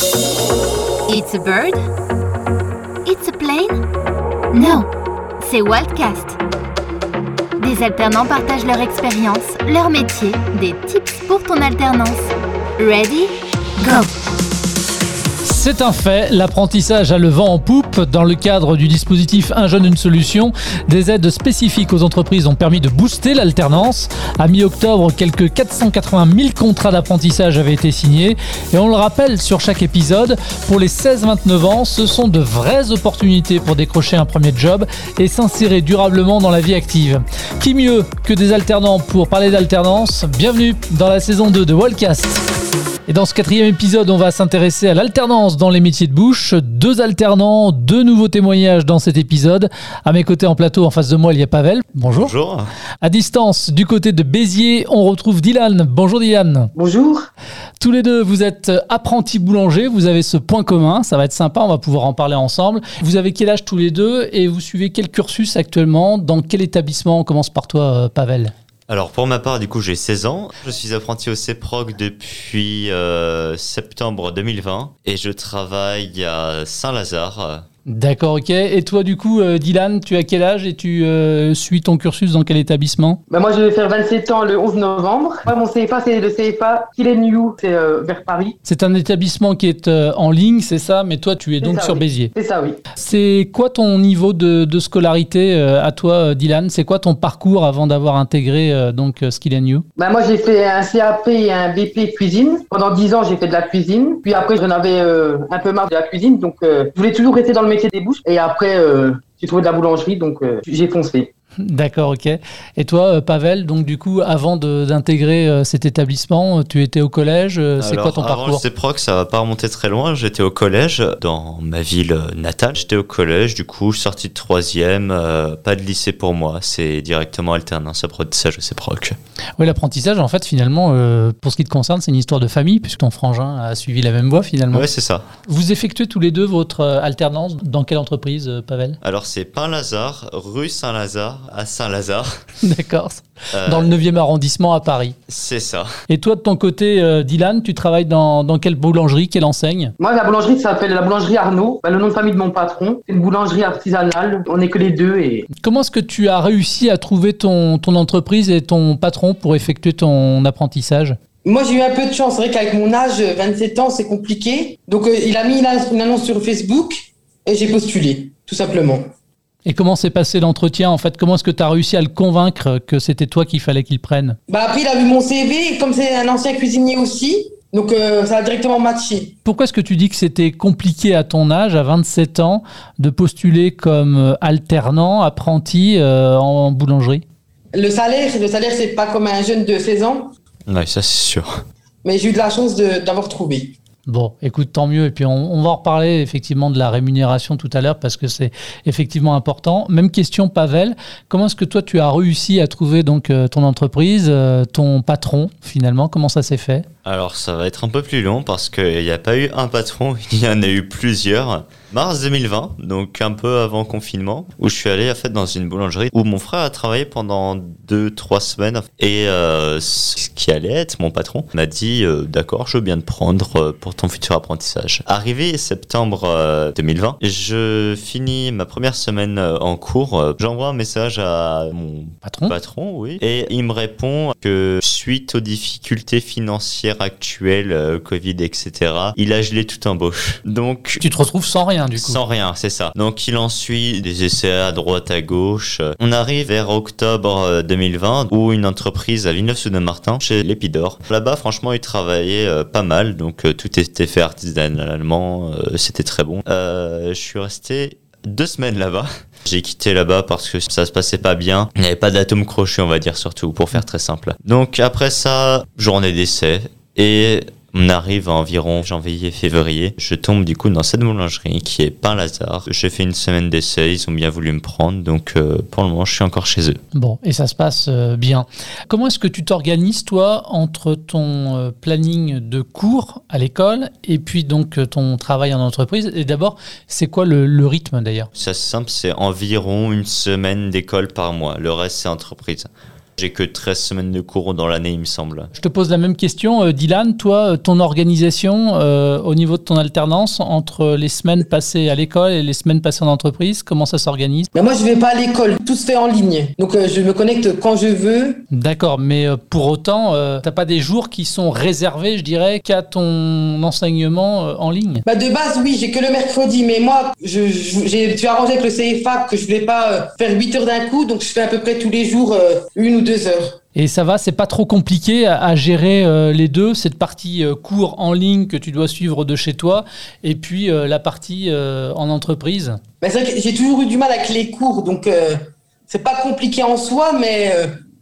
It's a bird? It's a plane? No, c'est Wildcast. Des alternants partagent leur expérience, leur métier, des tips pour ton alternance. Ready? Go! C'est un fait, l'apprentissage a le vent en poupe. Dans le cadre du dispositif Un jeune, une solution, des aides spécifiques aux entreprises ont permis de booster l'alternance. À mi-octobre, quelques 480 000 contrats d'apprentissage avaient été signés. Et on le rappelle sur chaque épisode, pour les 16-29 ans, ce sont de vraies opportunités pour décrocher un premier job et s'insérer durablement dans la vie active. Qui mieux que des alternants pour parler d'alternance? Bienvenue dans la saison 2 de Wallcast. Et dans ce quatrième épisode, on va s'intéresser à l'alternance dans les métiers de bouche. Deux alternants, deux nouveaux témoignages dans cet épisode. À mes côtés en plateau, en face de moi, il y a Pavel. Bonjour. Bonjour. À distance, du côté de Béziers, on retrouve Dylan. Bonjour Dylan. Bonjour. Tous les deux, vous êtes apprentis boulanger, vous avez ce point commun, ça va être sympa, on va pouvoir en parler ensemble. Vous avez quel âge tous les deux et vous suivez quel cursus actuellement? Dans quel établissement? On commence par toi, euh, Pavel. Alors pour ma part, du coup, j'ai 16 ans. Je suis apprenti au CEPROC depuis euh, septembre 2020 et je travaille à Saint-Lazare. D'accord, ok. Et toi, du coup, euh, Dylan, tu as quel âge et tu euh, suis ton cursus dans quel établissement? Bah, moi, je vais faire 27 ans le 11 novembre. Moi, mon CFA, c'est le CFA Killen c'est euh, vers Paris. C'est un établissement qui est en ligne, c'est ça? Mais toi, tu es donc ça, sur oui. Béziers. C'est ça, oui. C'est quoi ton niveau de, de scolarité à toi, Dylan? C'est quoi ton parcours avant d'avoir intégré donc Skill You Bah, moi, j'ai fait un CAP et un BP cuisine. Pendant 10 ans, j'ai fait de la cuisine. Puis après, j'en avais un peu marre de la cuisine. Donc, je voulais toujours rester dans le métier Et après, euh, j'ai trouvé de la boulangerie. Donc, euh, j'ai foncé. D'accord, ok. Et toi, euh, Pavel, donc du coup, avant d'intégrer euh, cet établissement, euh, tu étais au collège. C'est quoi ton avant parcours? le CEPROC, ça va pas remonter très loin. J'étais au collège dans ma ville natale. J'étais au collège, du coup, sorti de troisième, euh, pas de lycée pour moi. C'est directement alternance apprentissage au CEPROC. Oui, l'apprentissage, en fait, finalement, euh, pour ce qui te concerne, c'est une histoire de famille, puisque ton frangin a suivi la même voie, finalement. Ouais, c'est ça. Vous effectuez tous les deux votre alternance dans quelle entreprise, Pavel? Alors c'est Pain-Lazare, rue Saint-Lazare, à Saint-Lazare. D'accord. Euh, Dans le 9e arrondissement à Paris. C'est ça. Et toi, de ton côté, euh, Dylan, tu travailles dans, dans quelle boulangerie, quelle enseigne Moi, la boulangerie s'appelle la boulangerie Arnaud. Bah, le nom de famille de mon patron. C'est une boulangerie artisanale. On n'est que les deux. Et Comment est-ce que tu as réussi à trouver ton, ton entreprise et ton patron pour effectuer ton apprentissage? Moi, j'ai eu un peu de chance. C'est vrai qu'avec mon âge, 27 ans, c'est compliqué. Donc, euh, il a mis une annonce sur Facebook et j'ai postulé, tout simplement. Et comment s'est passé l'entretien En fait, comment est-ce que tu as réussi à le convaincre que c'était toi qu'il fallait qu'il prenne? Bah, après, il a vu mon CV, et comme c'est un ancien cuisinier aussi, donc euh, ça a directement matché. Pourquoi est-ce que tu dis que c'était compliqué à ton âge, à 27 ans, de postuler comme euh, alternant, apprenti euh, en boulangerie? Le salaire, le salaire, c'est pas comme un jeune de 16 ans, Ouais, ça c'est sûr. mais j'ai eu de la chance de- d'avoir trouvé. Bon, écoute, tant mieux. Et puis, on, va en reparler effectivement de la rémunération tout à l'heure parce que c'est effectivement important. Même question, Pavel. Comment est-ce que toi, tu as réussi à trouver donc euh, ton entreprise, euh, ton patron finalement? Comment ça s'est fait? Alors ça va être un peu plus long parce qu'il n'y a pas eu un patron, il y en a eu plusieurs. Mars 2020, donc un peu avant confinement, où je suis allé en fait dans une boulangerie où mon frère a travaillé pendant deux trois semaines et euh, ce qui allait être mon patron m'a dit euh, d'accord je veux bien te prendre euh, pour ton futur apprentissage. Arrivé septembre euh, 2020, je finis ma première semaine euh, en cours, euh, j'envoie un message à mon Patron patron, oui. Et il me répond que suite aux difficultés financières actuelles, euh, Covid, etc., il a gelé toute embauche. Donc, Tu te retrouves sans rien du coup sans rien, c'est ça. Donc il en suit des essais à droite, à gauche. On arrive vers octobre euh, 2020 où une entreprise à Villeneuve-sous-Martin chez l'Épidor. Là-bas, franchement, ils travaillaient euh, pas mal, donc euh, tout était fait artisanalement, euh, c'était très bon. Euh, je suis resté deux semaines là-bas. J'ai quitté là-bas parce que ça se passait pas bien. Il n'y avait pas d'atome crochet, on va dire surtout, pour faire très simple. Donc après ça, journée d'essai. Et on arrive à environ janvier-février. Je tombe du coup dans cette boulangerie qui est Pain Lazare. J'ai fait une semaine d'essai, ils ont bien voulu me prendre, donc euh, pour le moment je suis encore chez eux. Bon, et ça se passe euh, bien. Comment est-ce que tu t'organises, toi, entre ton euh, planning de cours à l'école et puis donc ton travail en entreprise? Et d'abord, c'est quoi le, le rythme d'ailleurs? Ça c'est simple, c'est environ une semaine d'école par mois. Le reste c'est entreprise. J'ai que 13 semaines de cours dans l'année, il me semble. Je te pose la même question, euh, Dylan. Toi, euh, ton organisation euh, au niveau de ton alternance entre les semaines passées à l'école et les semaines passées en entreprise, comment ça s'organise? Moi, je vais pas à l'école. Tout se fait en ligne. Donc, euh, je me connecte quand je veux. D'accord, mais pour autant, euh, t'as pas des jours qui sont réservés, je dirais, qu'à ton enseignement euh, en ligne? Bah, de base, oui, j'ai que le mercredi. Mais moi, je, je- arranger avec le CFA que je voulais pas euh, faire 8 heures d'un coup. Donc, je fais à peu près tous les jours euh, une ou deux heures. Et ça va, c'est pas trop compliqué à, à gérer euh, les deux, cette partie euh, cours en ligne que tu dois suivre de chez toi, et puis euh, la partie euh, en entreprise. Mais c'est vrai que j'ai toujours eu du mal avec les cours. Donc, c'est pas compliqué en soi. Mais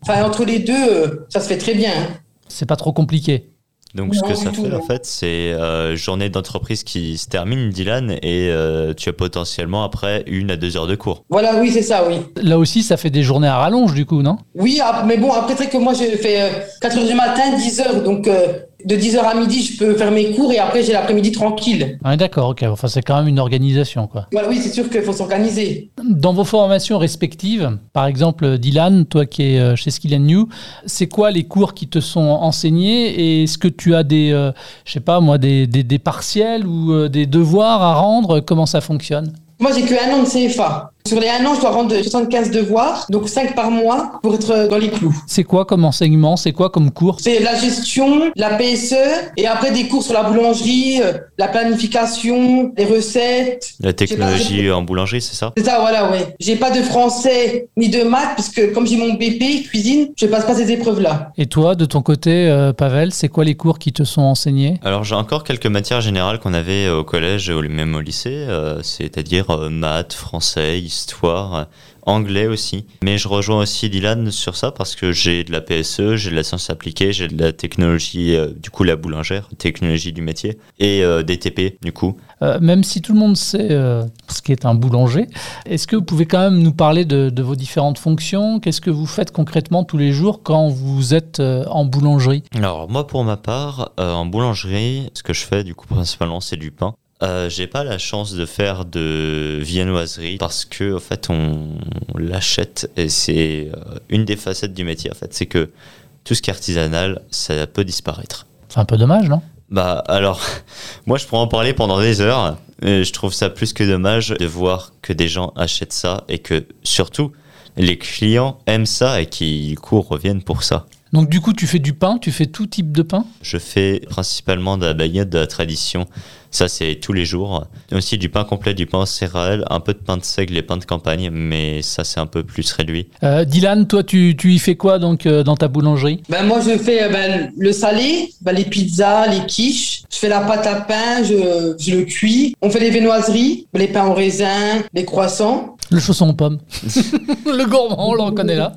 entre les deux, ça se fait très bien. hein. C'est pas trop compliqué. Donc ce que ça tout, fait non. en fait, c'est euh, journée d'entreprise qui se termine, Dylan, et euh, tu as potentiellement après une à deux heures de cours. Voilà, oui, c'est ça, oui. Là aussi, ça fait des journées à rallonge, du coup, non? Oui, mais bon, après, c'est vrai que moi, je fais euh, 4 heures du matin, 10 heures. Donc, euh, de 10 heures à midi, je peux faire mes cours et après, j'ai l'après-midi tranquille. Ouais, D'accord, ok. Enfin, c'est quand même une organisation, quoi. Voilà, oui, c'est sûr qu'il faut s'organiser. Dans vos formations respectives, par exemple, Dylan, toi qui es euh, chez Skill and New, c'est quoi les cours qui te sont enseignés et est-ce que tu as des, euh, je sais pas moi, des, des, des partiels ou euh, des devoirs à rendre? Comment ça fonctionne? Moi, j'ai que un an de CFA. Sur les un an, je dois rendre 75 devoirs, donc 5 par mois pour être euh, dans les clous. C'est quoi comme enseignement? C'est quoi comme cours? C'est la gestion, la PSE, et après des cours sur la boulangerie, euh, la planification, les recettes. La technologie en boulangerie, c'est ça? C'est ça, voilà, ouais. J'ai pas de français ni de maths, puisque comme j'ai mon BP, cuisine, je passe pas ces épreuves-là. Et toi, de ton côté, euh, Pavel, c'est quoi les cours qui te sont enseignés? Alors j'ai encore quelques matières générales qu'on avait au collège et au- même au lycée, euh, c'est-à-dire euh, maths, français, histoire, euh, anglais aussi. Mais je rejoins aussi Dylan sur ça parce que j'ai de la PSE, j'ai de la science appliquée, j'ai de la technologie, euh, du coup la boulangère, technologie du métier, et euh, des TP du coup. Euh, Même si tout le monde sait ce qu'est un boulanger, est-ce que vous pouvez quand même nous parler de, de vos différentes fonctions? Qu'est-ce que vous faites concrètement tous les jours quand vous êtes en boulangerie? Alors moi pour ma part, en boulangerie, ce que je fais du coup principalement c'est du pain. Euh, j'ai pas la chance de faire de viennoiserie parce que en fait on, on l'achète et c'est euh, une des facettes du métier en fait, c'est que tout ce qui est artisanal, ça peut disparaître. C'est un peu dommage, non? Bah alors, moi je pourrais en parler pendant des heures. Et je trouve ça plus que dommage de voir que des gens achètent ça et que surtout les clients aiment ça et qui du coup reviennent pour ça. Donc du coup, tu fais du pain, tu fais tout type de pain? Je fais principalement de la baguette de la tradition. Ça, c'est tous les jours. Aussi du pain complet, du pain en céréales, un peu de pain de seigle et pain de campagne, mais ça, c'est un peu plus réduit. Euh, Dylan, toi, tu, tu y fais quoi donc euh, dans ta boulangerie? Ben, moi, je fais euh, ben, le salé, ben, les pizzas, les quiches. Je fais la pâte à pain, je, je le cuis. On fait les viennoiseries, les pains au raisin, les croissants. Le chausson aux pommes. le gourmand, on le reconnaît là.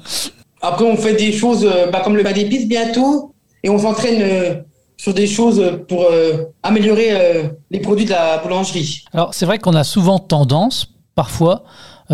Après, on fait des choses ben, comme le pain d'épices bientôt. Et on s'entraîne euh, sur des choses pour euh, améliorer euh, les produits de la boulangerie. Alors c'est vrai qu'on a souvent tendance, parfois,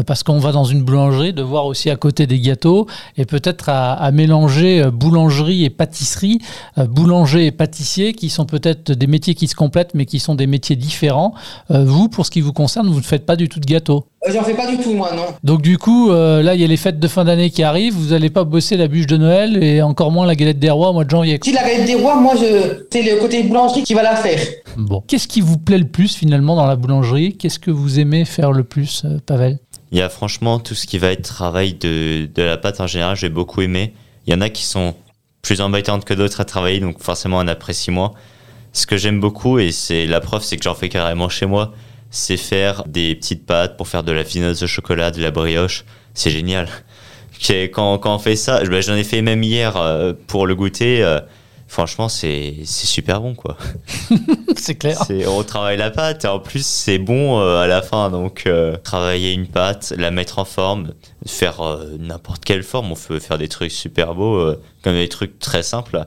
parce qu'on va dans une boulangerie, de voir aussi à côté des gâteaux et peut-être à, à mélanger euh, boulangerie et pâtisserie, euh, boulanger et pâtissier, qui sont peut-être des métiers qui se complètent, mais qui sont des métiers différents. Euh, vous, pour ce qui vous concerne, vous ne faites pas du tout de gâteaux. Euh, J'en fais pas du tout, moi, non. Donc du coup, euh, là, il y a les fêtes de fin d'année qui arrivent. Vous n'allez pas bosser la bûche de Noël et encore moins la galette des rois au mois de janvier. Si la galette des rois, moi, je... c'est le côté boulangerie qui va la faire. Bon. Qu'est-ce qui vous plaît le plus finalement dans la boulangerie? Qu'est-ce que vous aimez faire le plus, euh, Pavel? Il y a franchement tout ce qui va être travail de, de la pâte en général, j'ai beaucoup aimé. Il y en a qui sont plus embêtantes que d'autres à travailler, donc forcément on apprécie moins. Ce que j'aime beaucoup, et c'est la preuve, c'est que j'en fais carrément chez moi, c'est faire des petites pâtes pour faire de la finesse de chocolat, de la brioche. C'est génial. Quand, quand on fait ça, ben, j'en ai fait même hier euh, pour le goûter. Franchement, c'est c'est super bon, quoi. C'est clair. C'est- On travaille la pâte et en plus c'est bon euh, à la fin. Donc euh, travailler une pâte, la mettre en forme, faire euh, n'importe quelle forme. On peut faire des trucs super beaux, comme des trucs très simples.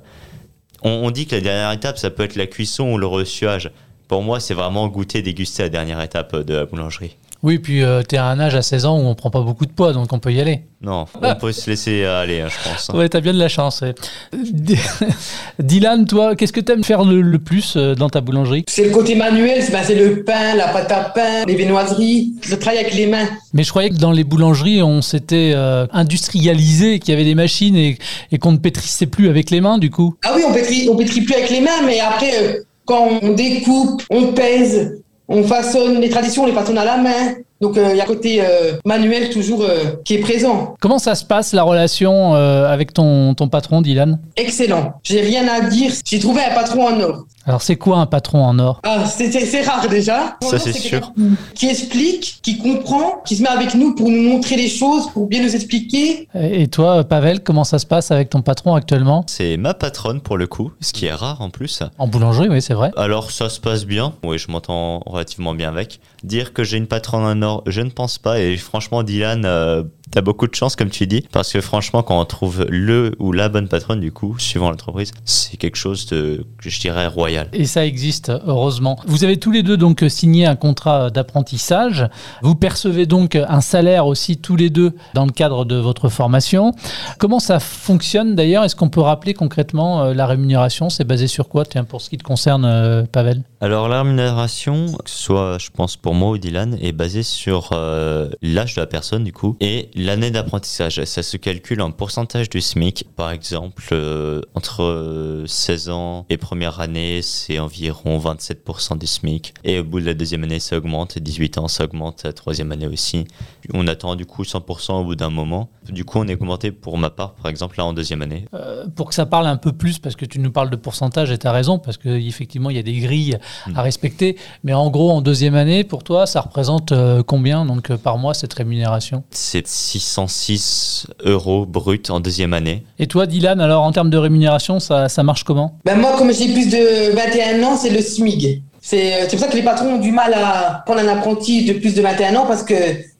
On, on dit que la dernière étape ça peut être la cuisson ou le reçuage. Pour moi, c'est vraiment goûter, déguster la dernière étape de la boulangerie. Oui, puis euh, tu es à un âge à 16 ans où on prend pas beaucoup de poids, donc on peut y aller. Non, on peut se laisser aller, hein, je pense. Ouais, t'as bien de la chance. ouais. Dylan, toi, qu'est-ce que t'aimes faire le, le plus euh, dans ta boulangerie? C'est le côté manuel, c'est ben, c'est le pain, la pâte à pain, les viennoiseries, le travail avec les mains. Mais je croyais que dans les boulangeries, on s'était euh, industrialisé, qu'il y avait des machines et, et qu'on ne pétrissait plus avec les mains, du coup. Ah oui, on pétrit, on pétrit plus avec les mains, mais après, euh, quand on découpe, on pèse, on façonne, les traditions, on les façonne à la main. Donc euh, il y a un côté euh, manuel toujours euh, qui est présent. Comment ça se passe la relation euh, avec ton, ton patron, Dylan? Excellent. J'ai rien à dire. J'ai trouvé un patron en or. Alors, c'est quoi un patron en or? Ah, c'est- c'est c'est rare déjà. Ça, c'est sûr. Qui explique, qui comprend, qui se met avec nous pour nous montrer les choses, pour bien nous expliquer. Et toi, Pavel, comment ça se passe avec ton patron actuellement? C'est ma patronne pour le coup, ce qui est rare en plus. En boulangerie, oui, c'est vrai. Alors ça se passe bien, oui je m'entends relativement bien avec. Dire que j'ai une patronne en or, je ne pense pas et franchement Dylan, euh, t'as beaucoup de chance comme tu dis, parce que franchement quand on trouve le ou la bonne patronne du coup, suivant l'entreprise, c'est quelque chose de, je dirais, royal. Et ça existe, heureusement. Vous avez tous les deux donc signé un contrat d'apprentissage. Vous percevez donc un salaire aussi tous les deux dans le cadre de votre formation. Comment ça fonctionne d'ailleurs? Est-ce qu'on peut rappeler concrètement euh, la rémunération? C'est basé sur quoi Tiens, pour ce qui te concerne, euh, Pavel? Alors la rémunération, que ce soit je pense pour moi ou Dylan, est basée sur euh, l'âge de la personne du coup et l'année d'apprentissage. Ça se calcule en pourcentage du SMIC. Par exemple, euh, entre euh, 16 ans et première année, c'est environ 27% du SMIC. Et au bout de la deuxième année, ça augmente. 18 ans, ça augmente. La troisième année aussi. On attend du coup 100% au bout d'un moment. Du coup, on est augmenté pour ma part, par exemple, là en deuxième année. Euh, Pour que ça parle un peu plus, parce que tu nous parles de pourcentage et tu as raison, parce qu'effectivement, il y a des grilles à respecter. Mais en gros, en deuxième année, pour toi, ça représente euh, combien donc, euh, par mois cette rémunération? C'est 606 euros brut en deuxième année. Et toi, Dylan, alors en termes de rémunération, ça, ça marche comment? Ben moi, comme j'ai plus de 21 ans, c'est le SMIG. C'est c'est pour ça que les patrons ont du mal à prendre un apprenti de plus de 21 ans parce que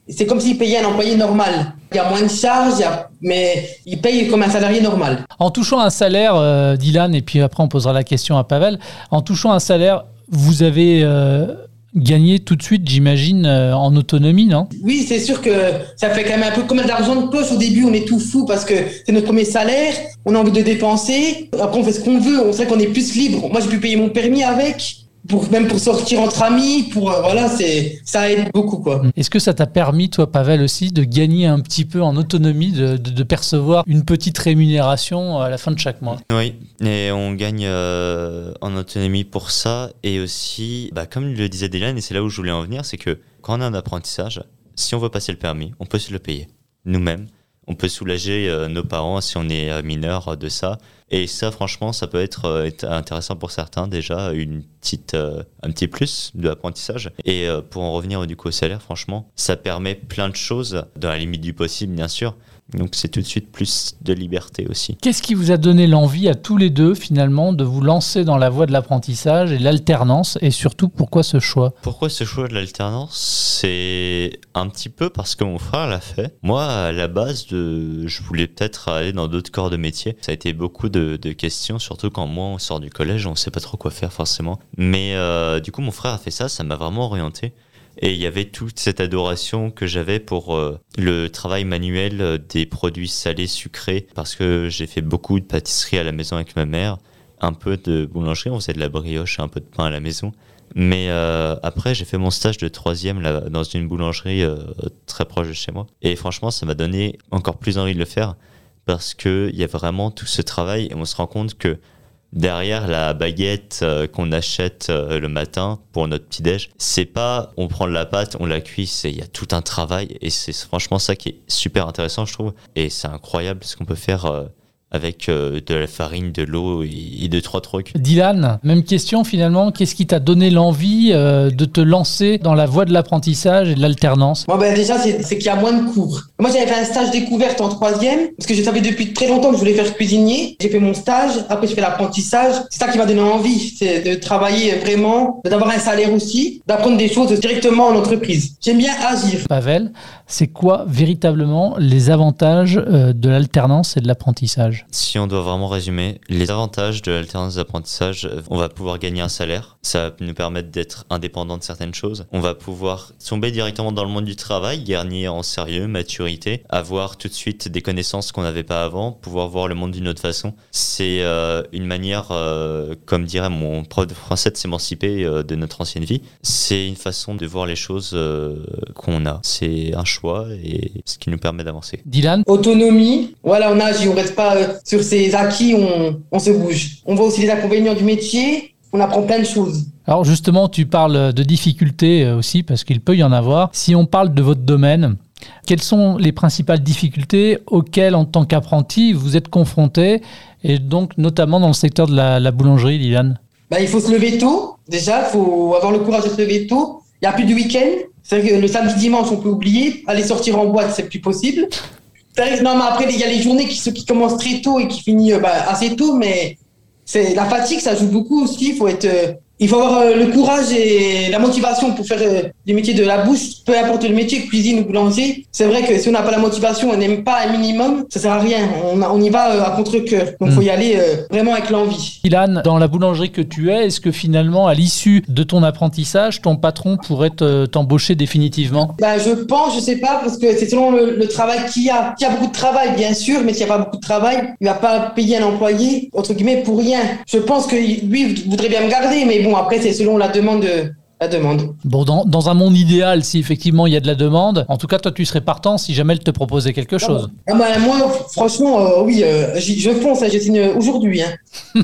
c'est comme s'ils payaient un employé normal. Il y a moins de charges, il mais ils payent comme un salarié normal. En touchant un salaire, euh, Dylan, et puis après on posera la question à Pavel, en touchant un salaire, vous avez euh, gagné tout de suite, j'imagine, euh, en autonomie, non? Oui, c'est sûr que ça fait quand même un peu comme d'argent de poche. Au début, on est tout fou parce que c'est notre premier salaire, on a envie de dépenser. Après, on fait ce qu'on veut, on sait qu'on est plus libre. Moi, j'ai pu payer mon permis avec, pour, même pour sortir entre amis, pour, euh, voilà, c'est, ça aide beaucoup, quoi. Est-ce que ça t'a permis, toi, Pavel, aussi, de gagner un petit peu en autonomie, de, de- de percevoir une petite rémunération à la fin de chaque mois? Oui, et on gagne euh, en autonomie pour ça. Et aussi, bah, comme le disait Dylan, et c'est là où je voulais en venir, c'est que quand on a un apprentissage, si on veut passer le permis, on peut se le payer nous-mêmes. On peut soulager euh, nos parents si on est euh, mineur euh, de ça. Et ça, franchement, ça peut être, intéressant pour certains déjà, un petit plus de l'apprentissage. Et pour en revenir du coup au salaire, franchement, ça permet plein de choses, dans la limite du possible, bien sûr. Donc c'est tout de suite plus de liberté aussi. Qu'est-ce qui vous a donné l'envie à tous les deux, finalement, de vous lancer dans la voie de l'apprentissage et l'alternance? Et surtout, pourquoi ce choix? Pourquoi ce choix de l'alternance? C'est un petit peu parce que mon frère l'a fait. Moi, à la base, de... je voulais peut-être aller dans d'autres corps de métier. Ça a été beaucoup de, de questions, surtout quand moi, on sort du collège, on sait pas trop quoi faire forcément. Mais euh, du coup, mon frère a fait ça, ça m'a vraiment orienté. Et il y avait toute cette adoration que j'avais pour euh, le travail manuel euh, des produits salés, sucrés, parce que j'ai fait beaucoup de pâtisserie à la maison avec ma mère, un peu de boulangerie, on faisait de la brioche, un peu de pain à la maison. Mais euh, après, j'ai fait mon stage de troisième dans une boulangerie très proche de chez moi. Et franchement, ça m'a donné encore plus envie de le faire parce qu'il y a vraiment tout ce travail et on se rend compte que derrière la baguette euh, qu'on achète euh, le matin pour notre petit-déj, c'est pas on prend de la pâte, on la cuit, c'est il y a tout un travail et c'est franchement ça qui est super intéressant, je trouve. Et c'est incroyable ce qu'on peut faire euh, avec euh, de la farine, de l'eau et, et de trois trucs. Dylan, même question finalement. Qu'est-ce qui t'a donné l'envie euh, de te lancer dans la voie de l'apprentissage et de l'alternance? Moi, ben, déjà, c'est c'est qu'il y a moins de cours. Moi, j'avais fait un stage découverte en troisième, parce que je savais depuis très longtemps que je voulais faire cuisinier. J'ai fait mon stage, après, j'ai fait l'apprentissage. C'est ça qui m'a donné envie, c'est de travailler vraiment, d'avoir un salaire aussi, d'apprendre des choses directement en entreprise. J'aime bien agir. Pavel, c'est quoi véritablement les avantages euh, de l'alternance et de l'apprentissage? Si on doit vraiment résumer, les avantages de l'alternance d'apprentissage, on va pouvoir gagner un salaire, ça va nous permettre d'être indépendant de certaines choses, on va pouvoir tomber directement dans le monde du travail, gagner en sérieux, maturité, avoir tout de suite des connaissances qu'on n'avait pas avant, pouvoir voir le monde d'une autre façon. C'est euh, une manière, euh, comme dirait mon prof de français, de s'émanciper euh, de notre ancienne vie. C'est une façon de voir les choses euh, qu'on a. C'est un choix et ce qui nous permet d'avancer. Dylan? Autonomie, voilà, on agit, on reste pas euh, sur ses acquis, on, on se bouge. On voit aussi les inconvénients du métier, on apprend plein de choses. Alors justement, tu parles de difficultés euh, aussi, parce qu'il peut y en avoir. Si on parle de votre domaine, quelles sont les principales difficultés auxquelles, en tant qu'apprenti, vous êtes confronté, et donc notamment dans le secteur de la, la boulangerie, Dylan Bah, il faut se lever tôt, déjà, il faut avoir le courage de se lever tôt. Il n'y a plus de week-end, c'est que le samedi, dimanche, on peut oublier. Aller sortir en boîte, c'est plus possible. Non, mais après, il y a les journées qui, qui commencent très tôt et qui finissent euh, bah, assez tôt, mais c'est la fatigue, ça joue beaucoup aussi. Il faut être, euh, il faut avoir euh, le courage et la motivation pour faire euh, les métiers de la bouche, peu importe le métier, cuisine ou boulanger. C'est vrai que si on n'a pas la motivation, on n'aime pas un minimum, ça sert à rien. On, y va euh, à contre-cœur. Donc, il faut y aller euh, vraiment avec l'envie. Dylan, dans la boulangerie que tu es, est-ce que finalement, à l'issue de ton apprentissage, ton patron pourrait te- t'embaucher définitivement? Ben, je pense, je sais pas, parce que c'est selon le, le travail qu'il y a. S'il y a beaucoup de travail, bien sûr, mais s'il n'y a pas beaucoup de travail, il va pas payer un employé, entre guillemets, pour rien. Je pense que lui voudrait bien me garder, mais bon, après, c'est selon la demande de, la demande. Bon, dans, dans un monde idéal, si effectivement il y a de la demande, en tout cas, toi, tu serais partant si jamais elle te proposait quelque chose. Ah ben, moi, franchement, euh, oui, euh, je fonce, hein, je signe aujourd'hui. Hein.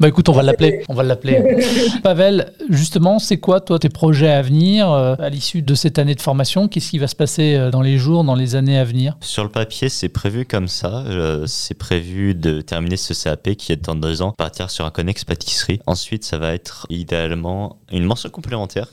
Bah écoute, on va l'appeler. On va l'appeler. Pavel, justement, c'est quoi, toi, tes projets à venir euh, à l'issue de cette année de formation? Qu'est-ce qui va se passer dans les jours, dans les années à venir? Sur le papier, c'est prévu comme ça. Euh, c'est prévu de terminer ce CAP qui est dans deux ans, partir sur un connex pâtisserie. Ensuite, ça va être idéalement une mention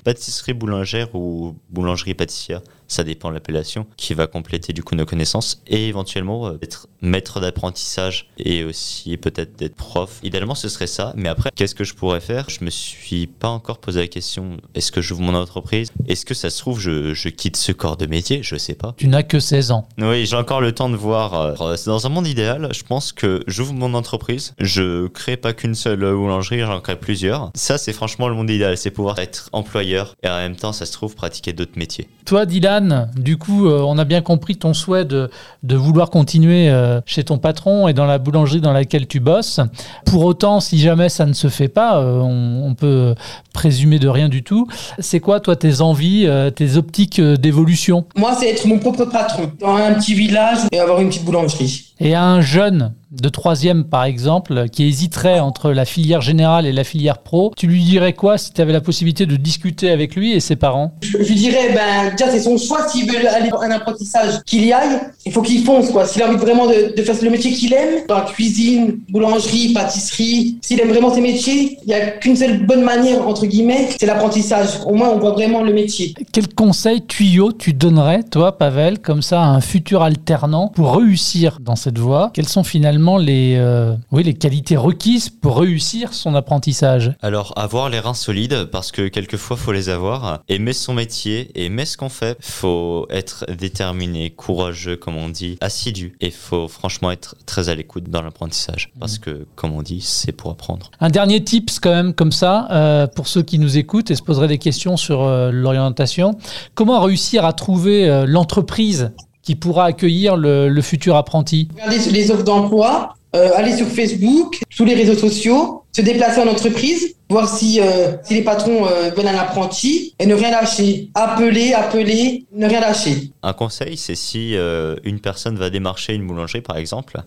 pâtisserie boulangère ou boulangerie pâtissière. Ça dépend de l'appellation, qui va compléter du coup nos connaissances et éventuellement euh, être maître d'apprentissage et aussi peut-être d'être prof. Idéalement, ce serait ça. Mais après, qu'est-ce que je pourrais faire? Je me suis pas encore posé la question est-ce que j'ouvre mon entreprise? Est-ce que ça se trouve, je, je quitte ce corps de métier? Je sais pas. Tu n'as que 16 ans. Oui, j'ai encore le temps de voir. euh, c'est Dans un monde idéal, je pense que j'ouvre mon entreprise, je crée pas qu'une seule euh, boulangerie, j'en crée plusieurs. Ça, c'est franchement le monde idéal, c'est pouvoir être employeur et en même temps, ça se trouve, pratiquer d'autres métiers. Toi, Dylan, du coup, euh, on a bien compris ton souhait de, de vouloir continuer euh, chez ton patron et dans la boulangerie dans laquelle tu bosses. Pour autant, si jamais ça ne se fait pas, euh, on, on peut présumer de rien du tout. C'est quoi, toi, tes envies, tes optiques d'évolution? Moi, c'est être mon propre patron dans un petit village et avoir une petite boulangerie. Et à un jeune de troisième, par exemple, qui hésiterait entre la filière générale et la filière pro, tu lui dirais quoi si tu avais la possibilité de discuter avec lui et ses parents? Je je lui dirais, ben, déjà, c'est son choix. S'il veut aller dans un apprentissage, qu'il y aille. Il faut qu'il fonce, quoi. S'il a envie vraiment de, de faire le métier qu'il aime, dans la cuisine, boulangerie, pâtisserie, s'il aime vraiment ses métiers, il n'y a qu'une seule bonne manière, entre guillemets, c'est l'apprentissage. Au moins, on voit vraiment le métier. Quel conseil, tuyau, tu donnerais, toi, Pavel, comme ça, à un futur alternant pour réussir dans cette voie? Quelles sont finalement les, euh, oui, les qualités requises pour réussir son apprentissage Alors, avoir les reins solides, parce que quelquefois, faut les avoir. Aimer son métier, aimer ce qu'on fait. Faut être déterminé, courageux, comme on dit, assidu. Et faut franchement être très à l'écoute dans l'apprentissage. Parce que, comme on dit, c'est pour apprendre. Un dernier tips quand même comme ça, euh, pour ceux qui nous écoutent et se poseraient des questions sur euh, l'orientation. Comment réussir à trouver l'entreprise qui pourra accueillir le, le futur apprenti Regardez les offres d'emploi, euh, aller sur Facebook, tous les réseaux sociaux, se déplacer en entreprise, voir si, euh, si les patrons euh, veulent un apprenti et ne rien lâcher. Appeler, appeler, ne rien lâcher. Un conseil, c'est si euh, une personne va démarcher une boulangerie, par exemple,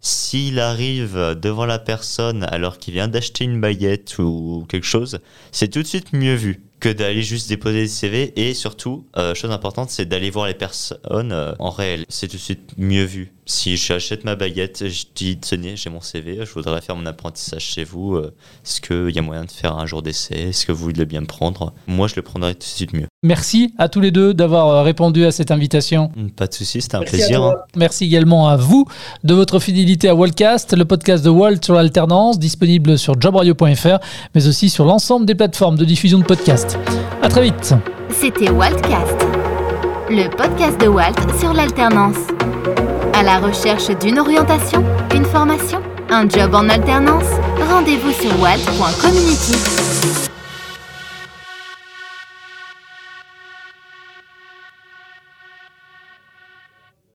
s'il arrive devant la personne alors qu'il vient d'acheter une baguette ou quelque chose, c'est tout de suite mieux vu que d'aller juste déposer des CV et surtout, euh, chose importante, c'est d'aller voir les personnes euh, en réel. C'est tout de suite mieux vu. Si j'achète ma baguette, je dis tenez, j'ai mon CV, je voudrais faire mon apprentissage chez vous. euh, Est-ce qu'il y a moyen de faire un jour d'essai? Est-ce que vous voulez bien me prendre? Moi, je le prendrais tout de suite mieux. Merci à tous les deux d'avoir euh, répondu à cette invitation. Pas de souci, c'était un Merci plaisir. hein. Merci également à vous de votre fidélité à Wallcast, le podcast de Wall sur l'alternance, disponible sur jobradio.fr, mais aussi sur l'ensemble des plateformes de diffusion de podcasts. À très vite. C'était Waltcast, le podcast de Walt sur l'alternance. À la recherche d'une orientation, une formation, un job en alternance Rendez-vous sur watt.community.